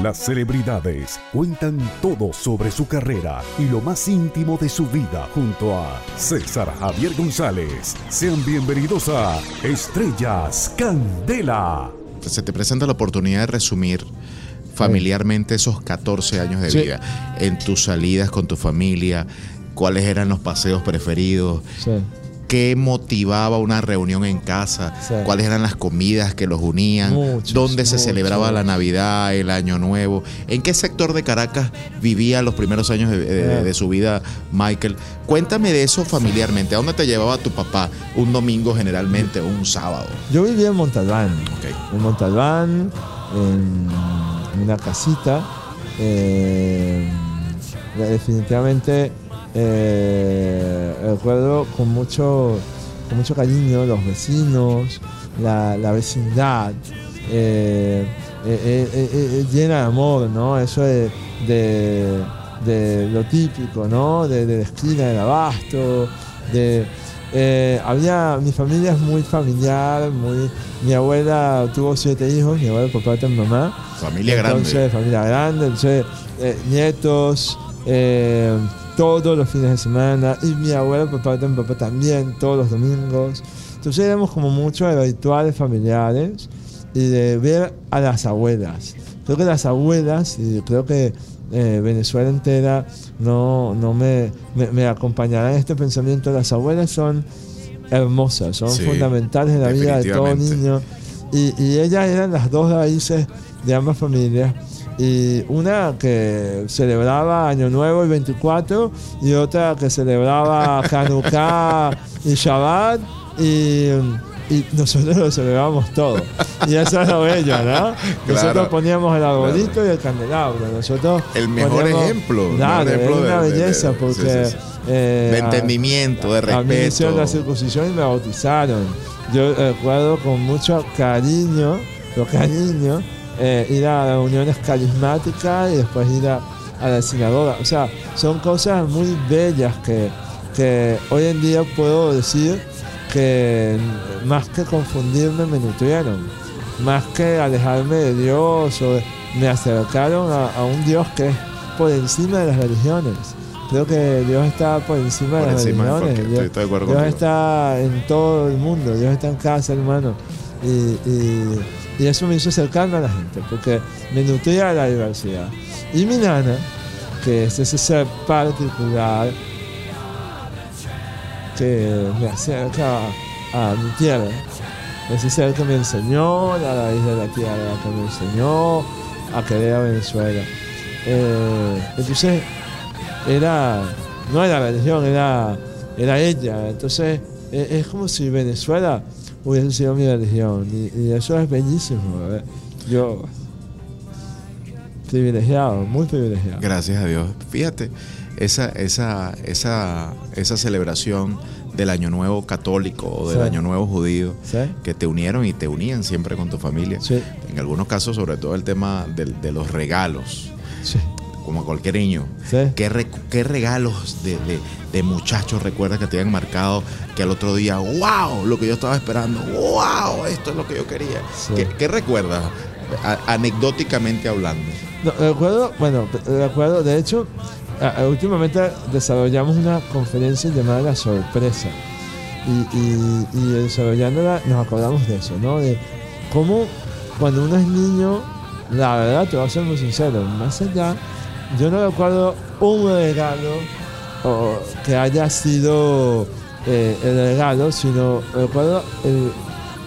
Las celebridades cuentan todo sobre su carrera y lo más íntimo de su vida junto a César Javier González. Sean bienvenidos a Estrellas Candela. Se te presenta la oportunidad de resumir familiarmente esos 14 años de Sí. vida, en tus salidas con tu familia, cuáles eran los paseos preferidos, Sí. Qué motivaba una reunión en casa, Sí. cuáles eran las comidas que los unían, Muchos, dónde se muchos. celebraba la Navidad, el Año Nuevo, en qué sector de Caracas vivía los primeros años de, de- de su vida Michael. Cuéntame de eso familiarmente, ¿a dónde te llevaba tu papá un domingo generalmente o un sábado? Yo vivía en Montalbán. En Montalbán, en una casita. eh, definitivamente eh, recuerdo con mucho, con mucho cariño los vecinos, la, la vecindad. eh, eh, eh, llena de amor, ¿no? Eso de, de- de lo típico, ¿no? De, de la esquina del abasto, de, había, mi familia es muy familiar, muy, mi abuela tuvo siete hijos, mi abuela por parte de mi mamá. Familia grande. Entonces, familia grande, entonces, nietos, todos los fines de semana, y mi abuela por parte de mi papá también, todos los domingos. Entonces éramos como mucho de rituales familiares y de ver a las abuelas. Creo que las abuelas, y creo que eh, Venezuela entera no, no me, me, me acompañará en este pensamiento, las abuelas son hermosas, son Sí, fundamentales en la vida de todo niño. Y, y ellas eran las dos raíces de ambas familias. Y una que celebraba Año Nuevo el 24 y otra que celebraba Hanukkah y Shabbat. Y, y nosotros lo celebrábamos todo. Y eso es lo bello, ¿no? Nosotros Claro, poníamos el arbolito y el candelabro. Nosotros El mejor poníamos- ejemplo, Claro, ejemplo es una de- belleza de- porque. sí, sí, sí. eh, de entendimiento, de a mí me hicieron la respeto. circuncisión y me bautizaron. Yo recuerdo con mucho cariño, con cariño, eh, ir a reuniones carismáticas y después ir a, a la sinagoga. O sea, son cosas muy bellas que, que hoy en día puedo decir que más que confundirme me nutrieron, más que alejarme de Dios o me acercaron a, a un Dios que es por encima de las religiones. Creo que Dios está por encima Por de las encima, religiones. Dios- estoy, estoy de acuerdo Dios contigo. está en todo el mundo, Dios está en casa, hermano. Y, y- y eso me hizo acercarme a la gente, porque me nutría de la diversidad. Y mi nana, que es ese ser particular que me acerca a mi tierra, ese ser que me enseñó la raíz de la tierra, que me enseñó a querer a Venezuela. Eh, entonces, era, no era religión, era, era ella. Entonces, e- es, como si Venezuela hubiese sido mi religión. Y, y eso es bellísimo. ¿verdad? Yo, privilegiado, muy privilegiado. Gracias a Dios. Fíjate, esa, esa, esa, esa celebración del Año Nuevo católico o del Sí. Año Nuevo judío ¿Sí? que te unieron y te unían siempre con tu familia. Sí, En algunos casos, sobre todo el tema del- de, los regalos, como cualquier niño. sí. ¿Qué, re- qué regalos de, de- de muchachos recuerdas que te habían marcado que al otro día, wow, lo que yo estaba esperando, wow, esto es lo que yo quería? Sí. ¿Qué, qué recuerdas, a- anecdóticamente hablando? No, recuerdo, bueno, recuerdo, de hecho, a- a- últimamente desarrollamos una conferencia llamada La Sorpresa. Y, y- y desarrollándola nos acordamos de eso, ¿no? De cómo cuando uno es niño, la verdad, te voy a ser muy sincero, más allá, yo no recuerdo un regalo o que haya sido eh, el regalo, sino recuerdo el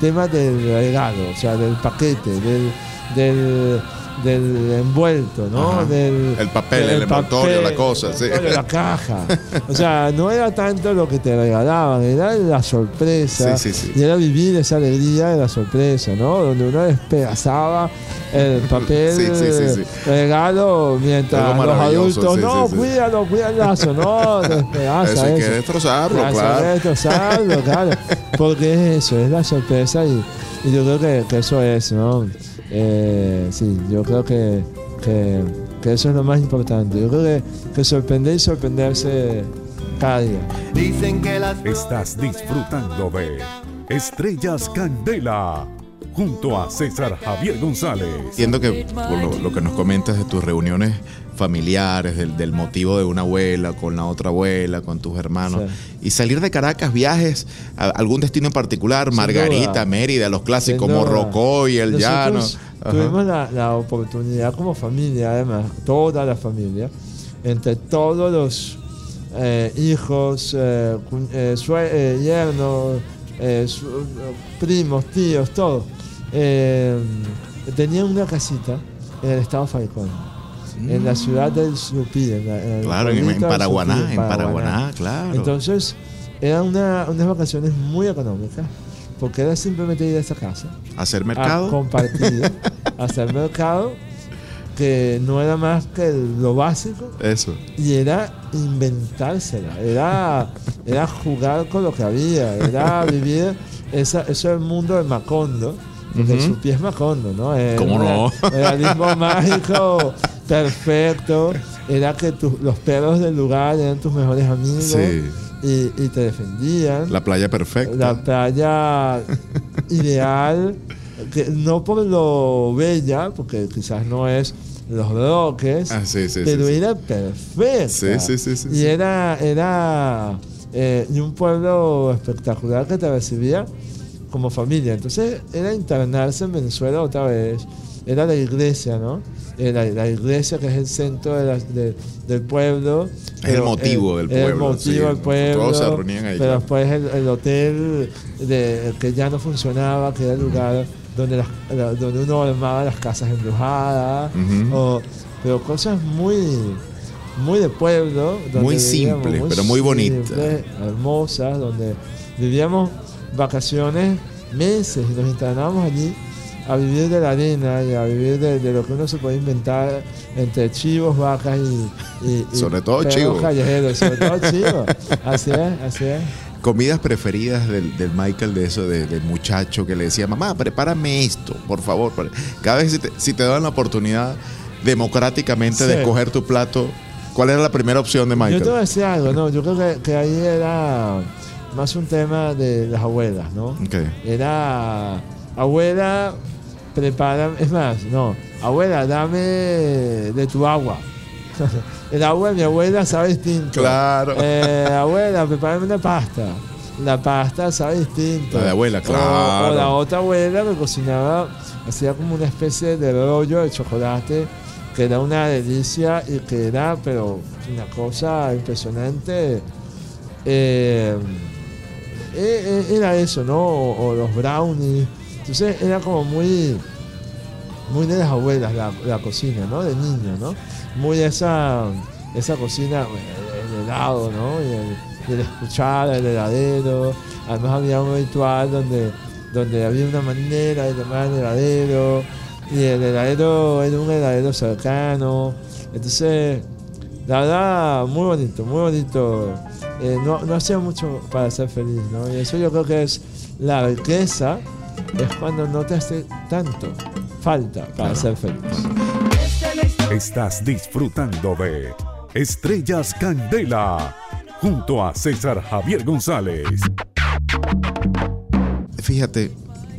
tema del regalo, o sea, del paquete, del, del, del envuelto, ¿no? Del, El papel, del el envoltorio, papel, la cosa, el sí. envoltorio, la caja. O sea, no era tanto lo que te regalaban, era la sorpresa. Sí, sí, sí. Y era vivir esa alegría de la sorpresa, ¿no? Donde uno despedazaba el papel regalo mientras los adultos, no, cuídalo, cuida el lazo, no, despedaza eso hay que destrozarlo, Claro, claro. hay que destrozarlo, claro. Porque es eso, es la sorpresa y, y yo creo que, que eso es, ¿no? Eh, sí, yo creo que, que, que eso es lo más importante. Yo creo que, que sorprender y sorprenderse cada día. Estás disfrutando de Estrellas Candela junto a César Javier González. Entiendo que por lo, lo que nos comentas de tus reuniones familiares, del, del motivo de una abuela con la otra abuela, con tus hermanos, y salir de Caracas, viajes a algún destino en particular, Margarita. Mérida, los clásicos, duda. Morrocoy, el llano. Nosotros. Tuvimos la, la oportunidad como familia, además, toda la familia, entre todos los eh, hijos, eh, eh, eh, yernos, eh, primos, tíos, todos, eh, tenían una casita en el estado Falcón, en la ciudad del Supí, en, la- en Mm. Claro, en, Paraguaná, en Paraguaná, claro. Entonces, eran una- unas vacaciones muy económicas, porque era simplemente ir a esa casa Hacer a mercado. compartir, hacer mercado, que no era más que lo básico, Eso. y era inventársela, era, era jugar con lo que había, era vivir esa, eso es el mundo de Macondo, porque Ujú. su pie es Macondo, ¿no? Era ¿Cómo no? un realismo mágico perfecto, era que tu- los perros del lugar eran tus mejores amigos Sí. y, y te defendían La playa perfecta. la playa ideal, que no por lo bella, porque quizás no es los roques, Ah, sí, sí, pero sí, era perfecta. Sí, sí, sí, sí, Y era, era eh, y un pueblo espectacular que te recibía como familia. Entonces era internarse en Venezuela otra vez. Era la iglesia, ¿no? Era la iglesia que es el centro de la- de- del pueblo. Es el motivo del era pueblo, El motivo sí. del pueblo. Todos se reunían ahí, Pero después el, el hotel de, que ya no funcionaba, que era el lugar donde, las- la- donde uno armaba las casas embrujadas. Ujú. o- pero cosas muy, muy de pueblo. donde Muy vivíamos, simple, pero muy bonita. hermosas, donde vivíamos vacaciones, meses, y nos internábamos allí a vivir de la arena y a vivir de, de lo que uno se puede inventar entre chivos, vacas y. y- y Sobre todo chivos. callejeros, sobre todo chivos. Así es, así es. Comidas preferidas del, del Michael, de eso, de- del muchacho que le decía, mamá, prepárame esto, por favor. Cada vez si te, si te dan la oportunidad democráticamente de escoger tu plato, ¿cuál era la primera opción de Yo te voy a Michael? decir algo, no, yo creo que, que ahí era más un tema de las abuelas, ¿no? Era, abuela, prepara, es más, no, abuela, dame de tu agua. El agua de mi abuela sabe distinto. Claro. Eh, abuela, prepárame una pasta. La pasta sabe distinto. La de abuela, claro. O, la otra abuela me cocinaba, hacía como una especie de rollo de chocolate que era una delicia y que era, pero una cosa impresionante. Eh, era eso, ¿no? O, los brownies. Entonces era como muy, muy de las abuelas la, cocina, ¿no? De niño, ¿no? Muy esa, esa cocina, bueno, el helado, ¿no? Y el, el escuchar, el heladero. Además había un ritual donde, donde había una manera de llamar al heladero. Y el heladero era un heladero cercano. Entonces, la verdad, muy bonito, muy bonito. Eh, no, no hacía mucho para ser feliz, ¿no? Y eso yo creo que es la riqueza, es cuando no te hace tanto falta para ser feliz. Estás disfrutando de Estrellas Candela junto a César Javier González. Fíjate,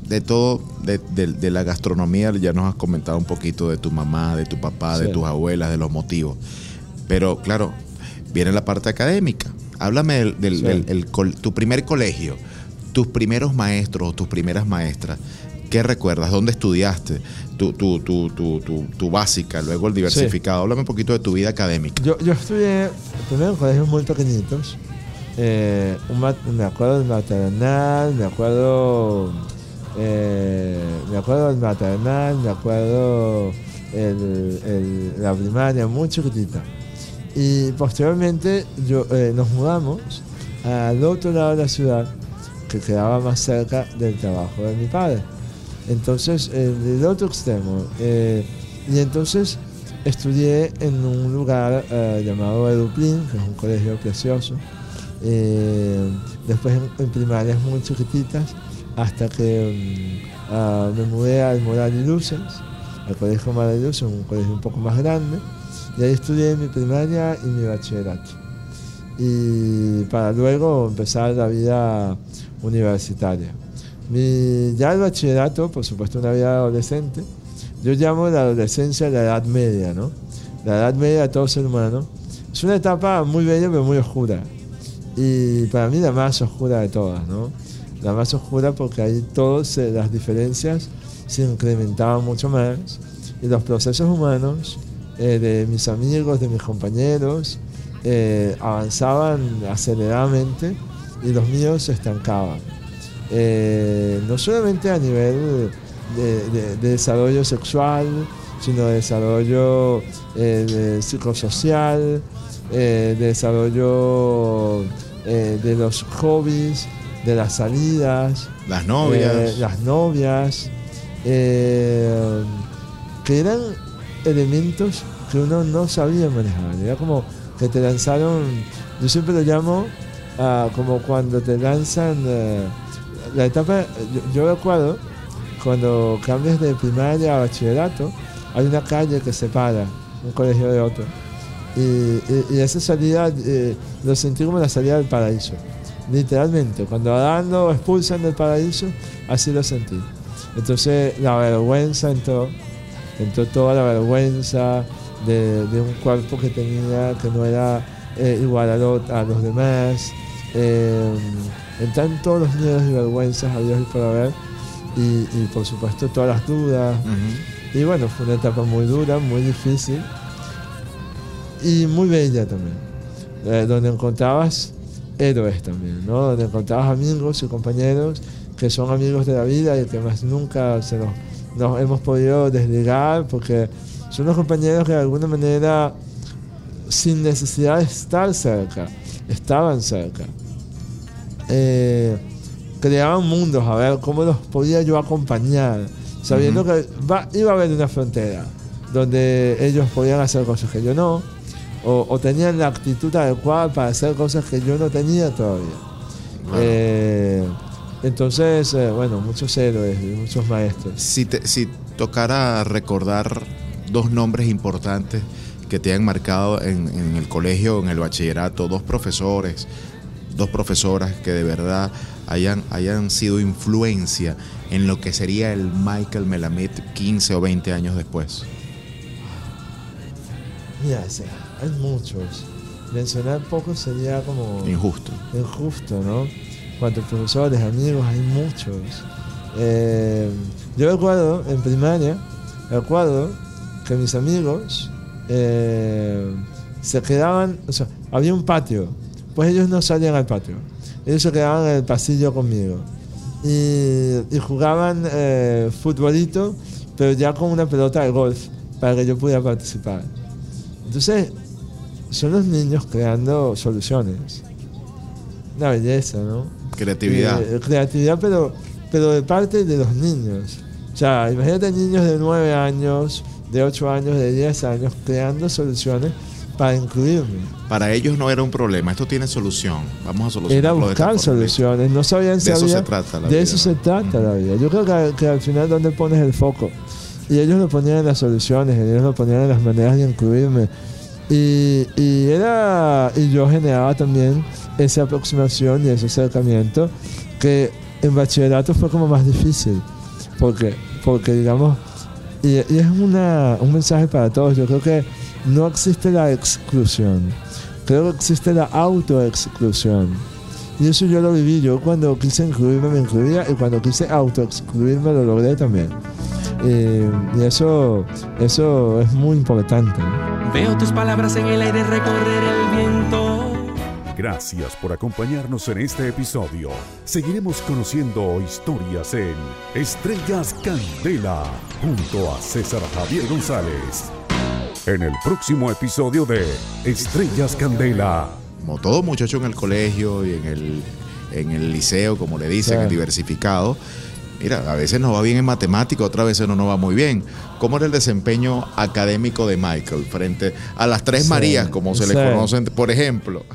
de todo, de, de- de la gastronomía, ya nos has comentado un poquito de tu mamá, de tu papá, de tus abuelas, de los motivos. Pero claro, viene la parte académica. Háblame del, del- Sí. del- el col- tu primer colegio, tus primeros maestros o tus primeras maestras. ¿Qué recuerdas? ¿Dónde estudiaste? Tu, tu, tu, tu, básica, luego el diversificado. Háblame un poquito de tu vida académica. Yo, yo estudié primero en colegios muy pequeñitos. Eh, un me acuerdo del maternal, me acuerdo. eh, me acuerdo del maternal, me acuerdo el- el- la primaria muy chiquitita. Y posteriormente yo, eh, nos mudamos al otro lado de la ciudad, que quedaba más cerca del trabajo de mi padre. Entonces, en el otro extremo. eh, y entonces estudié en un lugar eh, llamado Eduplin, que es un colegio precioso. Eh, después en, en primarias muy chiquititas, hasta que mm, ah, me mudé al Moral y Luces, al colegio Moral y Luces, un colegio un poco más grande. Y ahí estudié mi primaria y mi bachillerato. Y para luego empezar la vida universitaria. Mi, ya el bachillerato, por supuesto, una vida adolescente. Yo llamo la adolescencia la edad media, ¿no? La edad media de todo ser humano. Es una etapa muy bella, pero muy oscura. Y para mí la más oscura de todas, ¿no? La más oscura porque ahí todas las diferencias se incrementaban mucho más y los procesos humanos eh, de mis amigos, de mis compañeros, eh, avanzaban aceleradamente y los míos se estancaban. Eh, no solamente a nivel de, desarrollo sexual, sino de desarrollo psicosocial, de desarrollo de los hobbies, de las salidas. Las novias. las novias. que eran elementos que uno no sabía manejar. Era como que te lanzaron, yo siempre lo llamo ah, como cuando te lanzan eh, la etapa, yo, recuerdo cuando cambias de primaria a bachillerato, hay una calle que separa un colegio de otro. Y, esa salida eh, lo sentí como la salida del paraíso. Literalmente, cuando Adán lo expulsan del paraíso, así lo sentí. Entonces la vergüenza entró, entró toda la vergüenza de, un cuerpo que tenía, que no era eh, igual a, los demás. Eh, entran todos los miedos y vergüenzas a Dios y por haber. Y, por supuesto todas las dudas. Y bueno, fue una etapa muy dura, muy difícil y muy bella también, eh, donde encontrabas héroes también, ¿no? donde encontrabas amigos y compañeros que son amigos de la vida y que más nunca se nos nos hemos podido desligar porque son los compañeros que de alguna manera, sin necesidad de estar cerca, estaban cerca. Eh, creaban mundos, a ver cómo los podía yo acompañar, sabiendo que iba a haber una frontera donde ellos podían hacer cosas que yo no, o, tenían la actitud adecuada para hacer cosas que yo no tenía todavía. Eh, entonces, eh, bueno, muchos héroes, muchos maestros. Si, si tocara recordar dos nombres importantes que te han marcado en, el colegio, en el bachillerato, dos profesores, dos profesoras que de verdad hayan, hayan sido influencia en lo que sería el Michael Melamed 15 o 20 años después? Mira, hay muchos. Mencionar pocos sería como... Injusto. Injusto, ¿no? Cuantos profesores, amigos, hay muchos. Eh, yo recuerdo en primaria, recuerdo que mis amigos eh, se quedaban, o sea, había un patio, pues ellos no salían al patio, ellos se quedaban en el pasillo conmigo y, jugaban eh, futbolito, pero ya con una pelota de golf para que yo pudiera participar. Entonces, son los niños creando soluciones. Una belleza, ¿no? Creatividad. Eh, creatividad, pero, pero de parte de los niños. O sea, imagínate niños de 9 años, de 8 años, de 10 años, creando soluciones para incluirme. Para ellos no era un problema, esto tiene solución. Vamos a solucionar. Era buscar soluciones, no sabían si De eso se trata la de eso se trata la vida. Yo creo que, que, al final donde pones el foco. Y ellos lo ponían en las soluciones, ellos lo ponían en las maneras de incluirme. Y, era, y yo generaba también esa aproximación y ese acercamiento que en bachillerato fue como más difícil. Porque, porque digamos, y, es una, un mensaje para todos, yo creo que no existe la exclusión, creo que existe la autoexclusión. Y eso yo lo viví, yo cuando quise incluirme me incluía y cuando quise autoexcluirme lo logré también. y eso, eso es muy importante. Veo tus palabras en el aire recorrer el viento Gracias por acompañarnos en este episodio. Seguiremos conociendo historias en Estrellas Candela junto a César Javier González. En el próximo episodio de Estrellas Candela. Como todo muchacho en el colegio y en el, en el liceo, como le dicen, el diversificado, mira, a veces nos va bien en matemática, otras veces no nos va muy bien. ¿Cómo era el desempeño académico de Michael frente a las tres Marías, como se le conocen, por ejemplo?